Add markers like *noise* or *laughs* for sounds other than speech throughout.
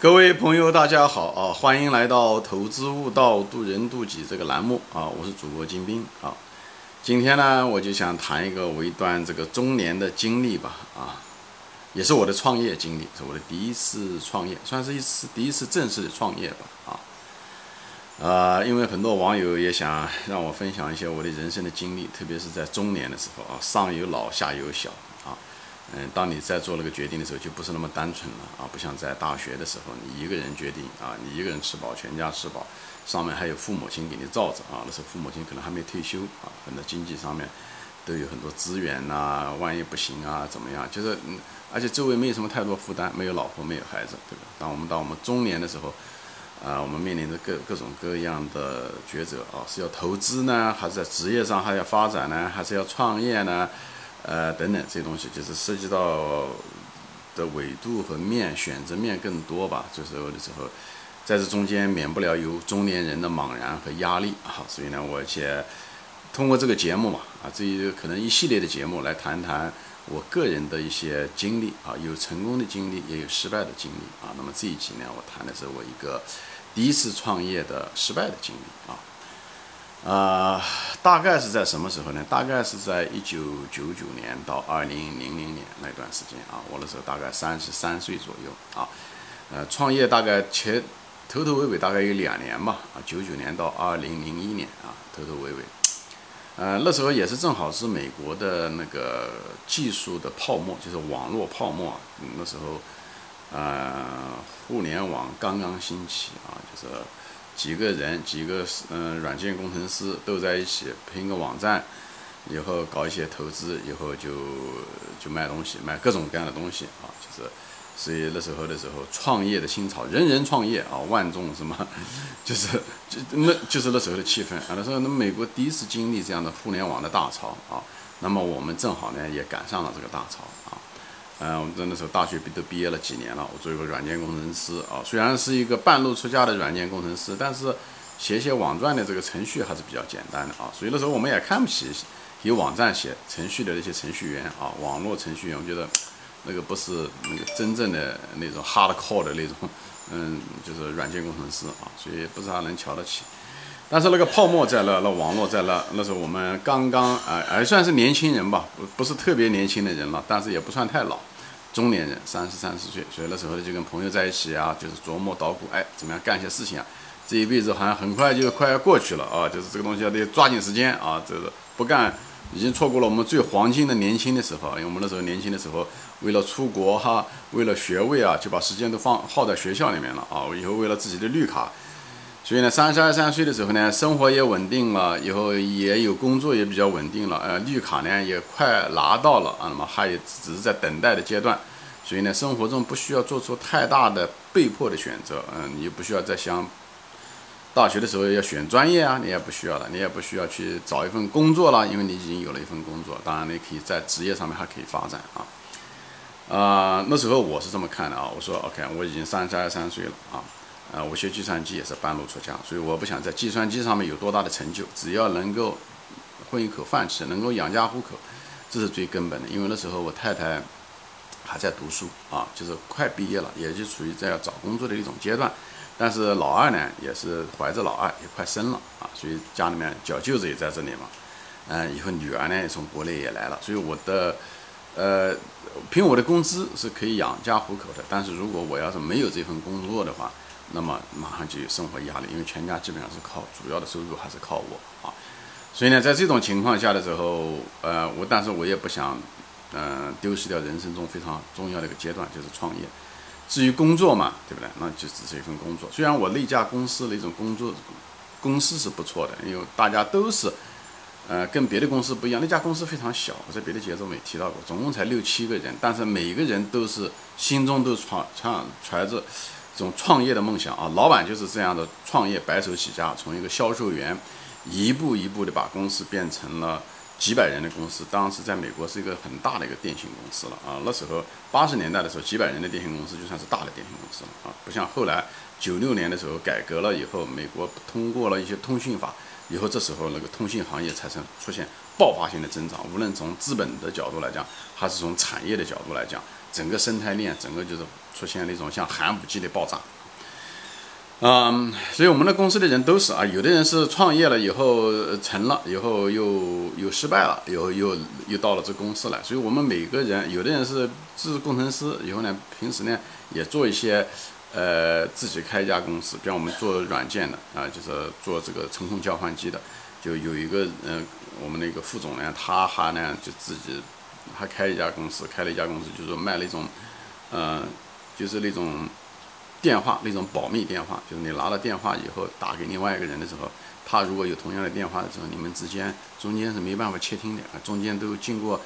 各位朋友，大家好啊！欢迎来到“投资悟道，渡人渡己”这个栏目啊！我是主播金兵啊。今天呢，我就想谈一个我一段这个中年的经历吧啊，也是我的创业经历，是我的第一次创业，算是一次第一次正式的创业吧啊。呃，因为很多网友也想让我分享一些我的人生的经历，特别是在中年的时候啊，上有老，下有小啊。嗯，当你在做那个决定的时候，就不是那么单纯了啊！不像在大学的时候，你一个人决定啊，你一个人吃饱，全家吃饱，上面还有父母亲给你罩着啊。那时候父母亲可能还没退休啊，很多经济上面都有很多资源呐。万一不行啊，怎么样？就是嗯，而且周围没有什么太多负担，没有老婆，没有孩子，对吧？当我们到我们中年的时候，啊，我们面临着各各种各样的抉择啊，是要投资呢，还是在职业上还要发展呢，还是要创业呢？呃，等等这些东西，就是涉及到的纬度和面选择面更多吧。就是有的时候，在这中间免不了有中年人的茫然和压力啊。所以呢，我且通过这个节目嘛，啊，这一可能一系列的节目来谈谈我个人的一些经历啊，有成功的经历，也有失败的经历啊。那么这一集呢，我谈的是我一个第一次创业的失败的经历啊。呃，大概是在什么时候呢？大概是在一九九九年到二零零零年那段时间啊。我那时候大概三十三岁左右啊。呃，创业大概前头头尾尾大概有两年吧啊。九九年到二零零一年啊，头头尾尾。呃，那时候也是正好是美国的那个技术的泡沫，就是网络泡沫。那时候，呃，互联网刚刚兴起啊，就是。几个人，几个嗯，软件工程师都在一起拼个网站，以后搞一些投资，以后就就卖东西，卖各种各样的东西啊，就是，所以那时候的时候，创业的新潮，人人创业啊，万众什么，*laughs* 就是就那就是那时候的气氛啊。那时候那美国第一次经历这样的互联网的大潮啊，那么我们正好呢也赶上了这个大潮啊。嗯，我们那时候大学毕都毕业了几年了，我做一个软件工程师啊，虽然是一个半路出家的软件工程师，但是写写网站的这个程序还是比较简单的啊，所以那时候我们也看不起有网站写程序的那些程序员啊，网络程序员，我觉得那个不是那个真正的那种 hard core 的那种，嗯，就是软件工程师啊，所以不是他能瞧得起。但是那个泡沫在那，那网络在那，那时候我们刚刚啊，还算是年轻人吧，不不是特别年轻的人了，但是也不算太老。中年人三十三四岁，所以那时候就跟朋友在一起啊，就是琢磨捣鼓，哎，怎么样干一些事情啊？这一辈子好像很快就快要过去了啊，就是这个东西要得抓紧时间啊，这个不干已经错过了我们最黄金的年轻的时候。因为我们那时候年轻的时候，为了出国哈，为了学位啊，就把时间都放耗在学校里面了啊。以后为了自己的绿卡。所以呢，三十二三岁的时候呢，生活也稳定了，以后也有工作也比较稳定了，呃，绿卡呢也快拿到了啊，那么还有只是在等待的阶段，所以呢，生活中不需要做出太大的被迫的选择，嗯，你不需要再想大学的时候要选专业啊，你也不需要了，你也不需要去找一份工作了，因为你已经有了一份工作，当然你可以在职业上面还可以发展啊，啊，那时候我是这么看的啊，我说 OK，我已经三十二三岁了啊。呃，我学计算机也是半路出家，所以我不想在计算机上面有多大的成就，只要能够混一口饭吃，能够养家糊口，这是最根本的。因为那时候我太太还在读书啊，就是快毕业了，也就处于在找工作的一种阶段。但是老二呢，也是怀着老二也快生了啊，所以家里面小舅子也在这里嘛。嗯，以后女儿呢也从国内也来了，所以我的呃，凭我的工资是可以养家糊口的。但是如果我要是没有这份工作的话，那么马上就有生活压力，因为全家基本上是靠主要的收入还是靠我啊，所以呢，在这种情况下的时候，呃，我但是我也不想，嗯，丢失掉人生中非常重要的一个阶段，就是创业。至于工作嘛，对不对？那就只是一份工作。虽然我那家公司的一种工作公司是不错的，因为大家都是，呃，跟别的公司不一样，那家公司非常小，我在别的节奏没提到过，总共才六七个人，但是每个人都是心中都揣揣揣着。这种创业的梦想啊，老板就是这样的创业，白手起家，从一个销售员一步一步的把公司变成了几百人的公司。当时在美国是一个很大的一个电信公司了啊。那时候八十年代的时候，几百人的电信公司就算是大的电信公司了啊。不像后来九六年的时候改革了以后，美国通过了一些通讯法以后，这时候那个通信行业才成出现爆发性的增长。无论从资本的角度来讲，还是从产业的角度来讲，整个生态链整个就是出现了一种像寒武纪的爆炸。嗯，所以我们的公司的人都是啊，有的人是创业了以后成了，以后又又失败了，又又又到了这公司来。所以我们每个人，有的人是自工程师，以后呢，平时呢也做一些，呃，自己开一家公司，比方我们做软件的啊，就是做这个程控交换机的，就有一个嗯，我们那个副总呢，他还呢就自己还开一家公司，开了一家公司，就是卖那种，嗯，就是那种。电话那种保密电话，就是你拿了电话以后打给另外一个人的时候，他如果有同样的电话的时候，你们之间中间是没办法窃听的啊，中间都经过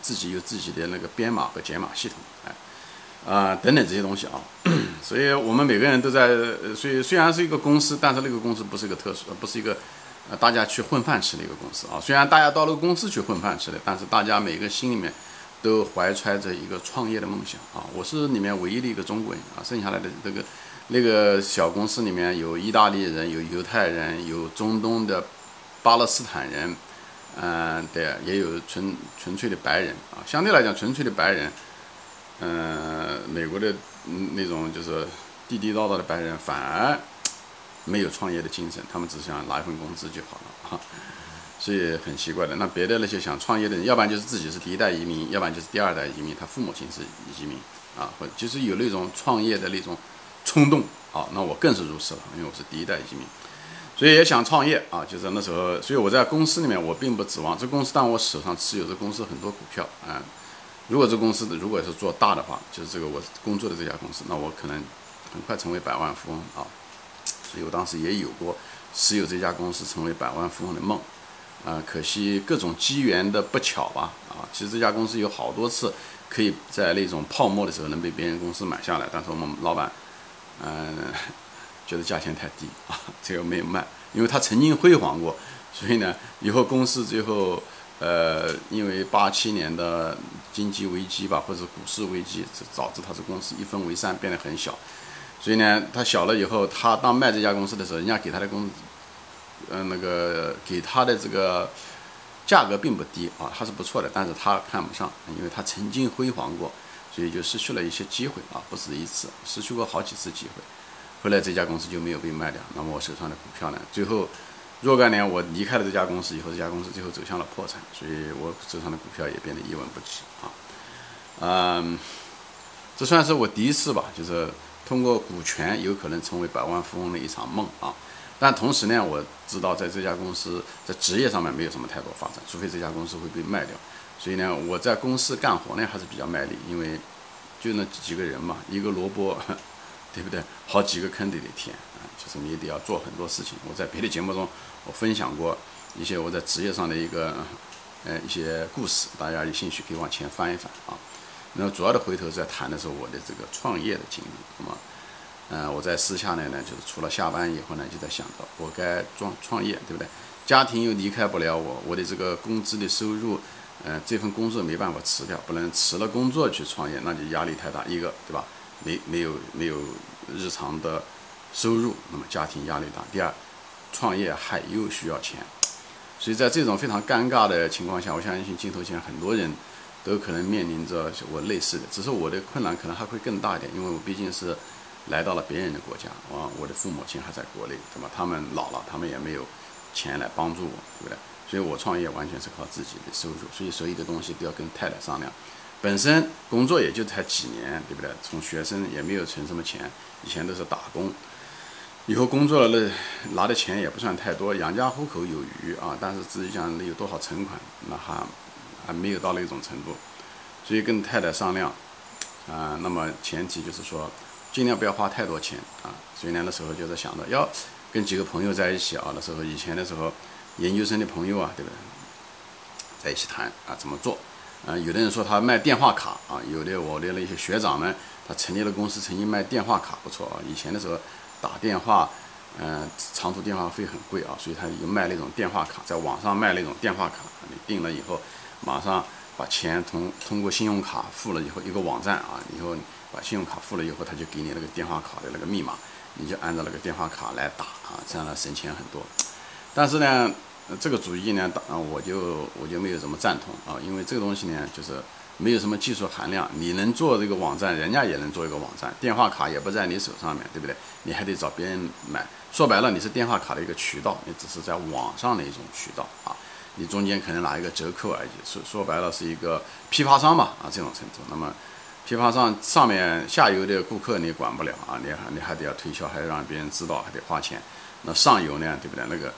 自己有自己的那个编码和解码系统，哎，啊等等这些东西啊，所以我们每个人都在，所以虽然是一个公司，但是那个公司不是一个特殊，不是一个啊大家去混饭吃的一个公司啊。虽然大家到那个公司去混饭吃的，但是大家每个心里面。都怀揣着一个创业的梦想啊！我是里面唯一的一个中国人啊，剩下来的这个那个小公司里面有意大利人，有犹太人，有中东的巴勒斯坦人，嗯，对，也有纯纯粹的白人啊。相对来讲，纯粹的白人，嗯，美国的那种就是地地道道的白人，反而没有创业的精神，他们只想拿一份工资就好了哈。所以很奇怪的，那别的那些想创业的人，要不然就是自己是第一代移民，要不然就是第二代移民，他父母亲是移民啊，或就是有那种创业的那种冲动啊。那我更是如此了，因为我是第一代移民，所以也想创业啊。就是那时候，所以我在公司里面，我并不指望这公司，但我手上持有这公司很多股票啊。如果这公司的如果是做大的话，就是这个我工作的这家公司，那我可能很快成为百万富翁啊。所以我当时也有过持有这家公司成为百万富翁的梦。啊，可惜各种机缘的不巧吧？啊，其实这家公司有好多次可以在那种泡沫的时候能被别人公司买下来，但是我们老板，嗯，觉得价钱太低啊，这个没有卖，因为他曾经辉煌过，所以呢，以后公司最后，呃，因为八七年的经济危机吧，或者股市危机，导致他这公司一分为三，变得很小，所以呢，他小了以后，他当卖这家公司的时候，人家给他的工。嗯，那个给他的这个价格并不低啊，还是不错的，但是他看不上，因为他曾经辉煌过，所以就失去了一些机会啊，不止一次，失去过好几次机会。后来这家公司就没有被卖掉，那么我手上的股票呢，最后若干年我离开了这家公司以后，这家公司最后走向了破产，所以我手上的股票也变得一文不值啊。嗯，这算是我第一次吧，就是通过股权有可能成为百万富翁的一场梦啊。但同时呢，我知道在这家公司在职业上面没有什么太多发展，除非这家公司会被卖掉。所以呢，我在公司干活呢还是比较卖力，因为就那几个人嘛，一个萝卜，*laughs* 对不对？好几个坑得得填啊，就是你得要做很多事情。我在别的节目中我分享过一些我在职业上的一个呃一些故事，大家有兴趣可以往前翻一翻啊。那主要的回头在谈的是我的这个创业的经历，那么。嗯，我在私下呢，呢，就是除了下班以后呢，就在想着我该创创业，对不对？家庭又离开不了我，我的这个工资的收入，嗯，这份工作没办法辞掉，不能辞了工作去创业，那就压力太大。一个，对吧？没没有没有日常的收入，那么家庭压力大。第二，创业还又需要钱，所以在这种非常尴尬的情况下，我相信镜头前很多人都可能面临着我类似的，只是我的困难可能还会更大一点，因为我毕竟是。来到了别人的国家，啊，我的父母亲还在国内，对吧？他们老了，他们也没有钱来帮助我，对不对？所以我创业完全是靠自己的收入，所以所有的东西都要跟太太商量。本身工作也就才几年，对不对？从学生也没有存什么钱，以前都是打工，以后工作了那拿的钱也不算太多，养家糊口有余啊。但是至于讲有多少存款，那还还没有到那种程度，所以跟太太商量，啊，那么前提就是说。尽量不要花太多钱啊！所以呢，那时候就在想着要跟几个朋友在一起啊。那时候以前的时候，研究生的朋友啊，对不对？在一起谈啊，怎么做？啊，有的人说他卖电话卡啊，有的我的那些学长们，他成立了公司，曾经卖电话卡不错啊。以前的时候打电话，嗯，长途电话费很贵啊，所以他有卖那种电话卡，在网上卖那种电话卡，你订了以后，马上把钱通通过信用卡付了以后，一个网站啊，以后。把信用卡付了以后，他就给你那个电话卡的那个密码，你就按照那个电话卡来打啊，这样呢省钱很多。但是呢，这个主意呢，当然我就我就没有怎么赞同啊，因为这个东西呢，就是没有什么技术含量，你能做这个网站，人家也能做一个网站，电话卡也不在你手上面对不对？你还得找别人买，说白了你是电话卡的一个渠道，你只是在网上的一种渠道啊，你中间可能拿一个折扣而已，说说白了是一个批发商嘛啊这种程度，那么。批发商上面下游的顾客你管不了啊，你还你还得要推销，还要让别人知道，还得花钱。那上游呢，对不对？那个，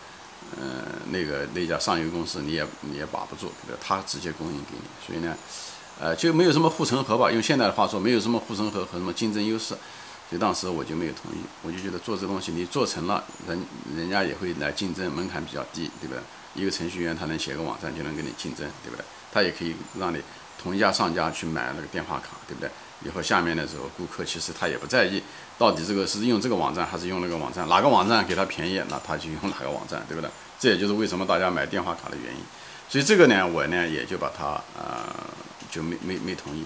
嗯，那个那家上游公司你也你也把不住，对不对？他直接供应给你，所以呢，呃，就没有什么护城河吧？用现在的话说，没有什么护城河和什么竞争优势。所以当时我就没有同意，我就觉得做这东西你做成了，人人家也会来竞争，门槛比较低，对不对？一个程序员他能写个网站就能跟你竞争，对不对？他也可以让你。同一家商家去买那个电话卡，对不对？以后下面的时候，顾客其实他也不在意，到底这个是用这个网站还是用那个网站，哪个网站给他便宜，那他就用哪个网站，对不对？这也就是为什么大家买电话卡的原因。所以这个呢，我呢也就把他呃就没没没同意。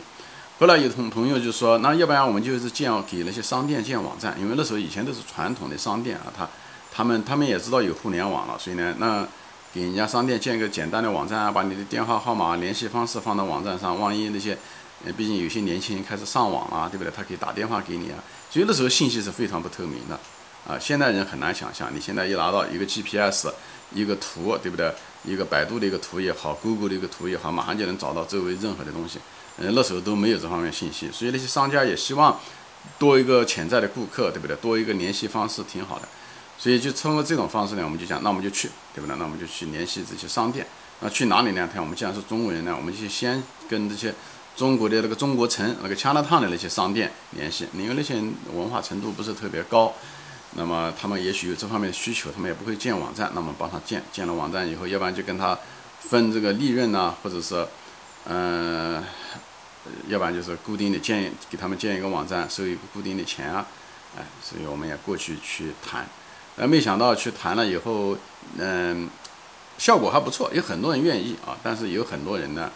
后来有同朋友就说，那要不然我们就是建给那些商店建网站，因为那时候以前都是传统的商店啊，他他们他们也知道有互联网了，所以呢那。给人家商店建一个简单的网站啊，把你的电话号码、联系方式放到网站上。万一那些，呃，毕竟有些年轻人开始上网啊，对不对？他可以打电话给你啊。所以那时候信息是非常不透明的，啊，现代人很难想象。你现在一拿到一个 GPS，一个图，对不对？一个百度的一个图也好，Google 的一个图也好，马上就能找到周围任何的东西。嗯，那时候都没有这方面信息，所以那些商家也希望多一个潜在的顾客，对不对？多一个联系方式挺好的。所以就通过这种方式呢，我们就讲，那我们就去，对不对？那我们就去联系这些商店。那去哪里呢？他我们既然是中国人呢，我们就先跟这些中国的那个中国城、那个 china town 的那些商店联系，因为那些文化程度不是特别高，那么他们也许有这方面的需求，他们也不会建网站，那么帮他建。建了网站以后，要不然就跟他分这个利润呐，或者是，嗯，要不然就是固定的建，给他们建一个网站，收一个固定的钱啊，哎，所以我们也过去去谈。呃，没想到去谈了以后，嗯，效果还不错，有很多人愿意啊。但是有很多人呢，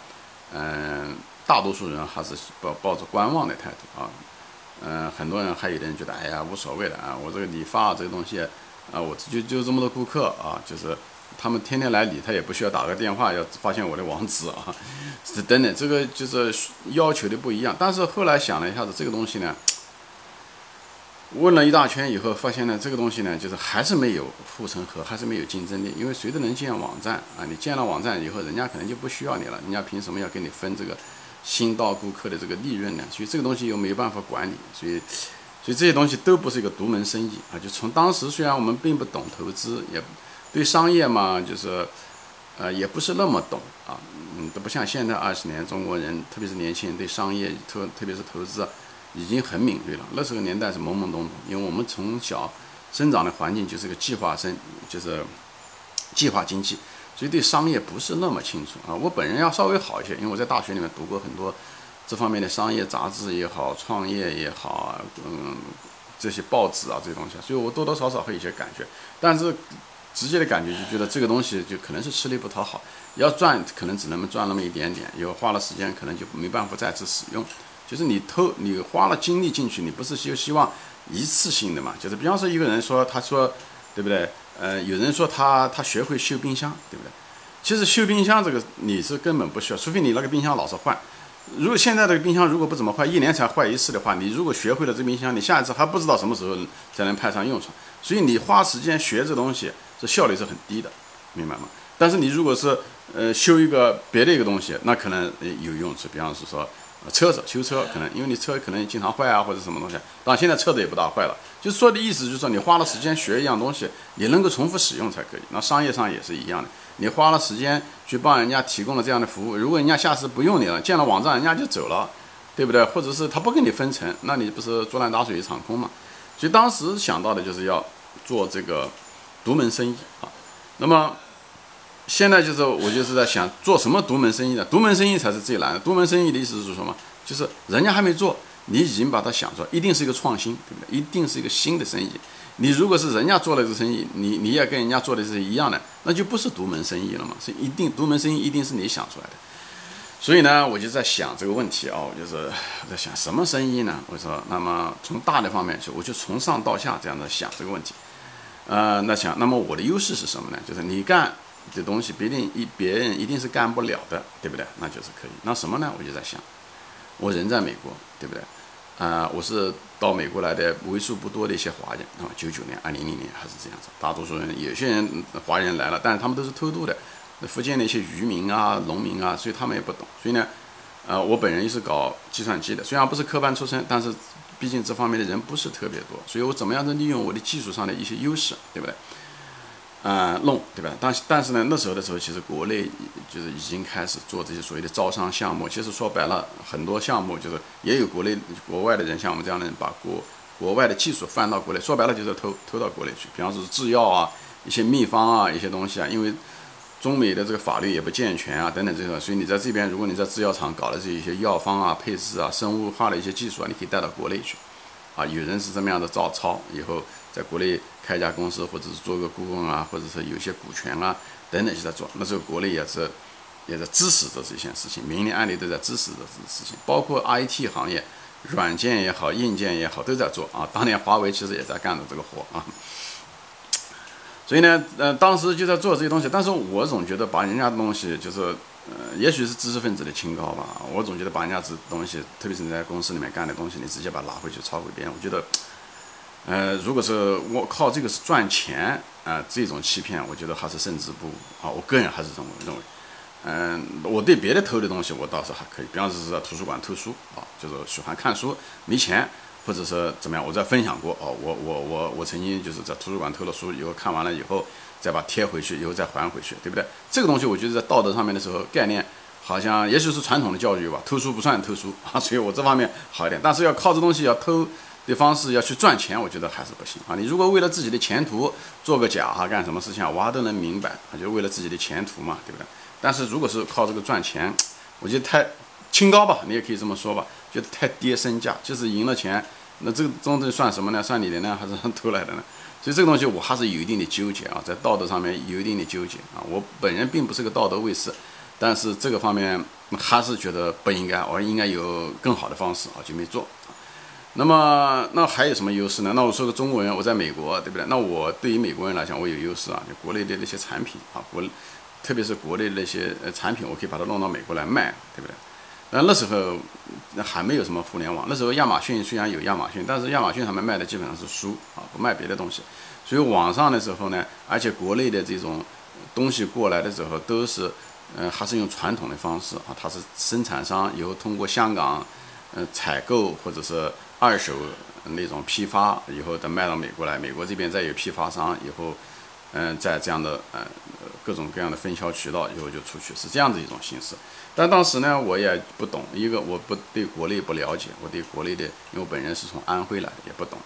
嗯，大多数人还是抱抱着观望的态度啊。嗯，很多人还有的人觉得，哎呀，无所谓的啊，我这个理发这个东西，啊，我就就这么多顾客啊，就是他们天天来理，他也不需要打个电话要发现我的网址啊，是等等，这个就是要求的不一样。但是后来想了一下子，这个东西呢。问了一大圈以后，发现呢，这个东西呢，就是还是没有护城河，还是没有竞争力。因为谁都能建网站啊，你建了网站以后，人家可能就不需要你了，人家凭什么要跟你分这个新到顾客的这个利润呢？所以这个东西又没有办法管理，所以，所以这些东西都不是一个独门生意啊。就从当时虽然我们并不懂投资，也对商业嘛，就是呃，也不是那么懂啊，嗯，都不像现在二十年中国人，特别是年轻人对商业特特别是投资。已经很敏锐了。那时候年代是懵懵懂懂，因为我们从小生长的环境就是个计划生，就是计划经济，所以对商业不是那么清楚啊。我本人要稍微好一些，因为我在大学里面读过很多这方面的商业杂志也好，创业也好，嗯，这些报纸啊这些东西，所以我多多少少会有些感觉。但是直接的感觉就觉得这个东西就可能是吃力不讨好，要赚可能只能赚那么一点点，以后花了时间可能就没办法再次使用。就是你投你花了精力进去，你不是就希望一次性的嘛？就是比方说一个人说，他说，对不对？呃，有人说他他学会修冰箱，对不对？其实修冰箱这个你是根本不需要，除非你那个冰箱老是换。如果现在这个冰箱如果不怎么坏，一年才坏一次的话，你如果学会了这冰箱，你下一次还不知道什么时候才能派上用场。所以你花时间学这东西，这效率是很低的，明白吗？但是你如果是呃修一个别的一个东西，那可能有用处。比方是说。车子修车可能，因为你车可能经常坏啊，或者什么东西。当然现在车子也不大坏了。就说的意思就是说，你花了时间学一样东西，你能够重复使用才可以。那商业上也是一样的，你花了时间去帮人家提供了这样的服务，如果人家下次不用你了，建了网站人家就走了，对不对？或者是他不跟你分成，那你不是竹篮打水一场空嘛？所以当时想到的就是要做这个独门生意啊。那么。现在就是，我就是在想做什么独门生意呢？独门生意才是最难的。独门生意的意思是什么？就是人家还没做，你已经把它想出来，一定是一个创新，对不对？一定是一个新的生意。你如果是人家做了这个生意，你你也跟人家做的是一样的，那就不是独门生意了嘛？是一定独门生意一定是你想出来的。所以呢，我就在想这个问题啊，我就是在想什么生意呢？我说，那么从大的方面去，我就从上到下这样的想这个问题。呃，那想，那么我的优势是什么呢？就是你干。的东西，别定一别人一定是干不了的，对不对？那就是可以。那什么呢？我就在想，我人在美国，对不对？啊，我是到美国来的为数不多的一些华人啊，九九年、二零零年还是这样子。大多数人，有些人华人来了，但是他们都是偷渡的，那福建的一些渔民啊、农民啊，所以他们也不懂。所以呢，呃，我本人也是搞计算机的，虽然不是科班出身，但是毕竟这方面的人不是特别多，所以我怎么样能利用我的技术上的一些优势，对不对？啊，弄对吧？但但是呢，那时候的时候，其实国内就是已经开始做这些所谓的招商项目。其实说白了，很多项目就是也有国内国外的人，像我们这样的人，把国国外的技术翻到国内。说白了就是偷偷到国内去。比方说制药啊，一些秘方啊，一些东西啊，因为中美的这个法律也不健全啊，等等这个，所以你在这边，如果你在制药厂搞的这一些药方啊、配置啊、生物化的一些技术啊，你可以带到国内去。啊，有人是这么样的照抄，以后在国内开家公司，或者是做个顾问啊，或者是有些股权啊等等，就在做。那时候国内也是也在支持着这件事情，明里暗里都在支持着这个事情，包括 IT 行业，软件也好，硬件也好，都在做啊。当年华为其实也在干着这个活啊。所以呢，呃，当时就在做这些东西，但是我总觉得把人家的东西就是。呃，也许是知识分子的清高吧。我总觉得把人家这东西，特别是你在公司里面干的东西，你直接把它拿回去抄给别人，我觉得，呃，如果是我靠这个是赚钱啊，这种欺骗，我觉得还是胜之不武啊。我个人还是这么认为。嗯，我对别的偷的东西，我倒是还可以。比方说是在图书馆偷书啊，就是喜欢看书，没钱，或者是怎么样，我在分享过哦。我我我我曾经就是在图书馆偷了书以后，看完了以后。再把贴回去，以后再还回去，对不对？这个东西我觉得在道德上面的时候，概念好像也许是传统的教育吧，偷书不算偷书 *laughs* 啊，所以我这方面好一点。但是要靠这东西要偷的方式要去赚钱，我觉得还是不行啊。你如果为了自己的前途做个假哈，干什么事情啊，娃都能明白啊，就为了自己的前途嘛，对不对？但是如果是靠这个赚钱，我觉得太清高吧，你也可以这么说吧，觉得太跌身价，就是赢了钱，那这个东西算什么呢？算你的呢，还是偷来的呢？所以这个东西我还是有一定的纠结啊，在道德上面有一定的纠结啊。我本人并不是个道德卫士，但是这个方面还是觉得不应该，我应该有更好的方式啊，就没做。那么那还有什么优势呢？那我说个中国人，我在美国，对不对？那我对于美国人来讲，我有优势啊，就国内的那些产品啊，国特别是国内的那些呃产品，我可以把它弄到美国来卖，对不对？那那时候还没有什么互联网，那时候亚马逊虽然有亚马逊，但是亚马逊上面卖的基本上是书啊，不卖别的东西。所以网上的时候呢，而且国内的这种东西过来的时候都是，嗯，还是用传统的方式啊，它是生产商以后通过香港，嗯，采购或者是二手那种批发，以后再卖到美国来，美国这边再有批发商以后。嗯，在这样的呃各种各样的分销渠道以后就出去，是这样的一种形式。但当时呢，我也不懂，一个我不对国内不了解，我对国内的，因为我本人是从安徽来，也不懂。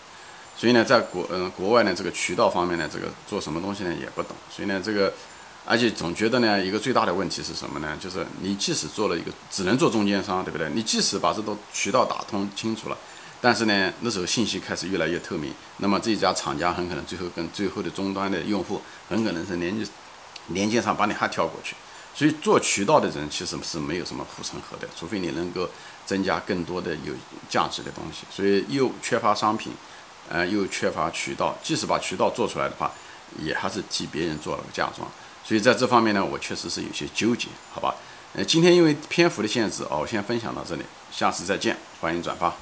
所以呢，在国嗯国外呢这个渠道方面呢，这个做什么东西呢也不懂。所以呢，这个而且总觉得呢，一个最大的问题是什么呢？就是你即使做了一个，只能做中间商，对不对？你即使把这个渠道打通清楚了。但是呢，那时候信息开始越来越透明，那么这家厂家很可能最后跟最后的终端的用户很可能是连接连接上把你还跳过去，所以做渠道的人其实是没有什么护城河的，除非你能够增加更多的有价值的东西。所以又缺乏商品，呃，又缺乏渠道，即使把渠道做出来的话，也还是替别人做了个嫁妆。所以在这方面呢，我确实是有些纠结，好吧？呃，今天因为篇幅的限制哦，我先分享到这里，下次再见，欢迎转发。